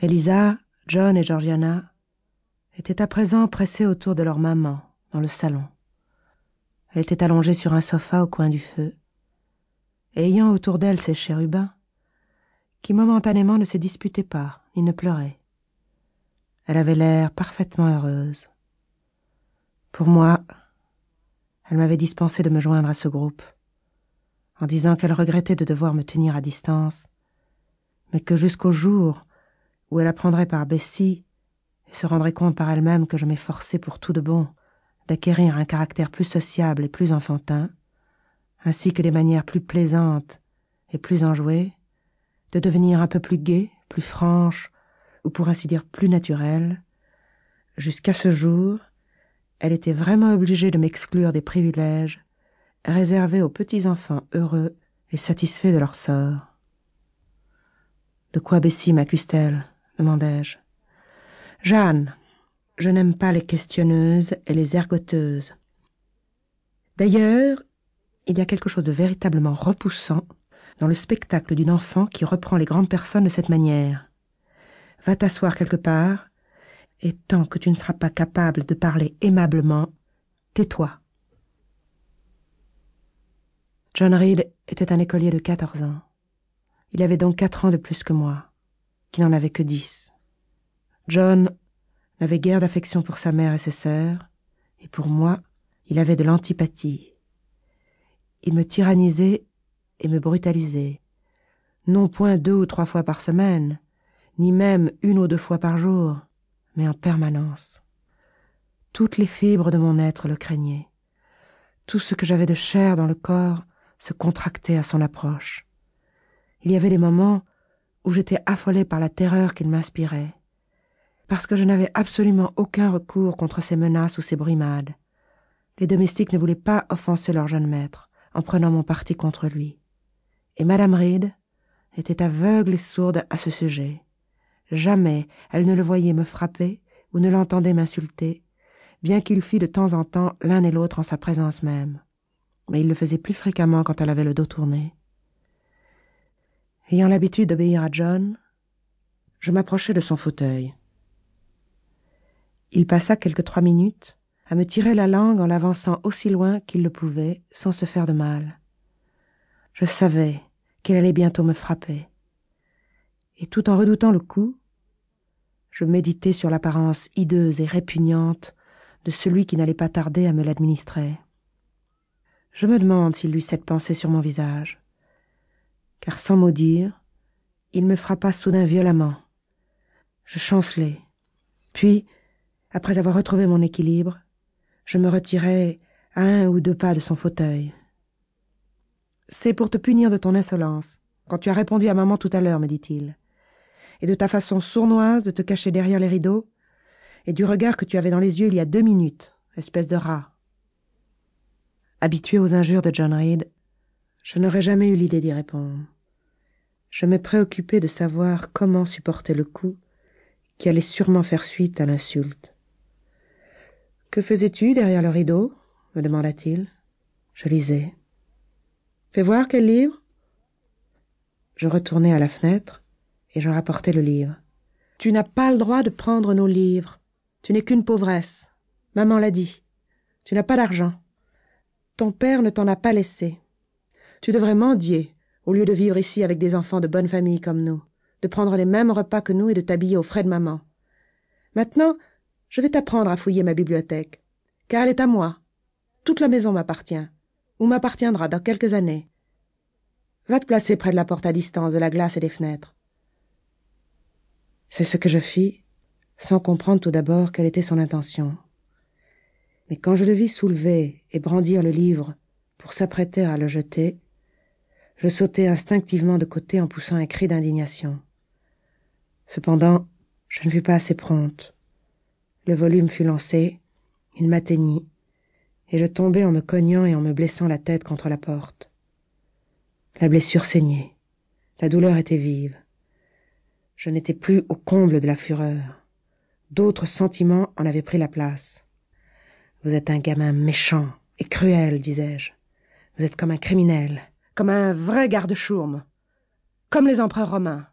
Elisa, John et Georgiana étaient à présent pressés autour de leur maman dans le salon. Elle était allongée sur un sofa au coin du feu, ayant autour d'elle ses chérubins, qui momentanément ne se disputaient pas ni ne pleuraient. Elle avait l'air parfaitement heureuse. Pour moi, elle m'avait dispensé de me joindre à ce groupe, en disant qu'elle regrettait de devoir me tenir à distance, mais que jusqu'au jour où elle apprendrait par Bessie et se rendrait compte par elle-même que je m'efforçais pour tout de bon d'acquérir un caractère plus sociable et plus enfantin, ainsi que des manières plus plaisantes et plus enjouées, de devenir un peu plus gaie, plus franche, ou pour ainsi dire plus naturelle, jusqu'à ce jour, elle était vraiment obligée de m'exclure des privilèges réservés aux petits enfants heureux et satisfaits de leur sort. De quoi Bessie m'accuse-t-elle? Demandai-je. Jeanne, je n'aime pas les questionneuses et les ergoteuses. D'ailleurs, il y a quelque chose de véritablement repoussant dans le spectacle d'une enfant qui reprend les grandes personnes de cette manière. Va t'asseoir quelque part, et tant que tu ne seras pas capable de parler aimablement, tais-toi. John Reed était un écolier de quatorze ans. Il avait donc quatre ans de plus que moi, qui n'en avait que dix. John n'avait guère d'affection pour sa mère et ses sœurs, et pour moi, il avait de l'antipathie. Il me tyrannisait et me brutalisait, non point deux ou trois fois par semaine, ni même une ou deux fois par jour, mais en permanence. Toutes les fibres de mon être le craignaient. Tout ce que j'avais de chair dans le corps se contractait à son approche. Il y avait des moments où j'étais affolée par la terreur qu'il m'inspirait parce que je n'avais absolument aucun recours contre ces menaces ou ces brimades. Les domestiques ne voulaient pas offenser leur jeune maître en prenant mon parti contre lui. Et Madame Reed était aveugle et sourde à ce sujet. Jamais elle ne le voyait me frapper ou ne l'entendait m'insulter, bien qu'il fît de temps en temps l'un et l'autre en sa présence même. Mais il le faisait plus fréquemment quand elle avait le dos tourné. Ayant l'habitude d'obéir à John, je m'approchai de son fauteuil. Il passa quelques trois minutes à me tirer la langue en l'avançant aussi loin qu'il le pouvait sans se faire de mal. Je savais qu'il allait bientôt me frapper. Et tout en redoutant le coup, je méditais sur l'apparence hideuse et répugnante de celui qui n'allait pas tarder à me l'administrer. Je me demande s'il eut cette pensée sur mon visage, car sans mot dire, il me frappa soudain violemment. Je chancelai, puis après avoir retrouvé mon équilibre, je me retirai à un ou deux pas de son fauteuil. C'est pour te punir de ton insolence, quand tu as répondu à maman tout à l'heure, me dit-il, et de ta façon sournoise de te cacher derrière les rideaux, et du regard que tu avais dans les yeux il y a deux minutes, espèce de rat. Habitué aux injures de John Reed, je n'aurais jamais eu l'idée d'y répondre. Je me préoccupais de savoir comment supporter le coup qui allait sûrement faire suite à l'insulte. Que faisais-tu derrière le rideau? me demanda-t-il. Je lisais. Fais voir quel livre? Je retournai à la fenêtre et je rapportai le livre. Tu n'as pas le droit de prendre nos livres. Tu n'es qu'une pauvresse. Maman l'a dit. Tu n'as pas d'argent. Ton père ne t'en a pas laissé. Tu devrais mendier, au lieu de vivre ici avec des enfants de bonne famille comme nous, de prendre les mêmes repas que nous et de t'habiller aux frais de maman. Maintenant, je vais t'apprendre à fouiller ma bibliothèque, car elle est à moi. Toute la maison m'appartient, ou m'appartiendra dans quelques années. Va te placer près de la porte à distance de la glace et des fenêtres. C'est ce que je fis, sans comprendre tout d'abord quelle était son intention. Mais quand je le vis soulever et brandir le livre pour s'apprêter à le jeter, je sautai instinctivement de côté en poussant un cri d'indignation. Cependant, je ne fus pas assez prompte. Le volume fut lancé, il m'atteignit, et je tombai en me cognant et en me blessant la tête contre la porte. La blessure saignait, la douleur était vive. Je n'étais plus au comble de la fureur. D'autres sentiments en avaient pris la place. Vous êtes un gamin méchant et cruel, disais-je. Vous êtes comme un criminel, comme un vrai garde-chourme, comme les empereurs romains.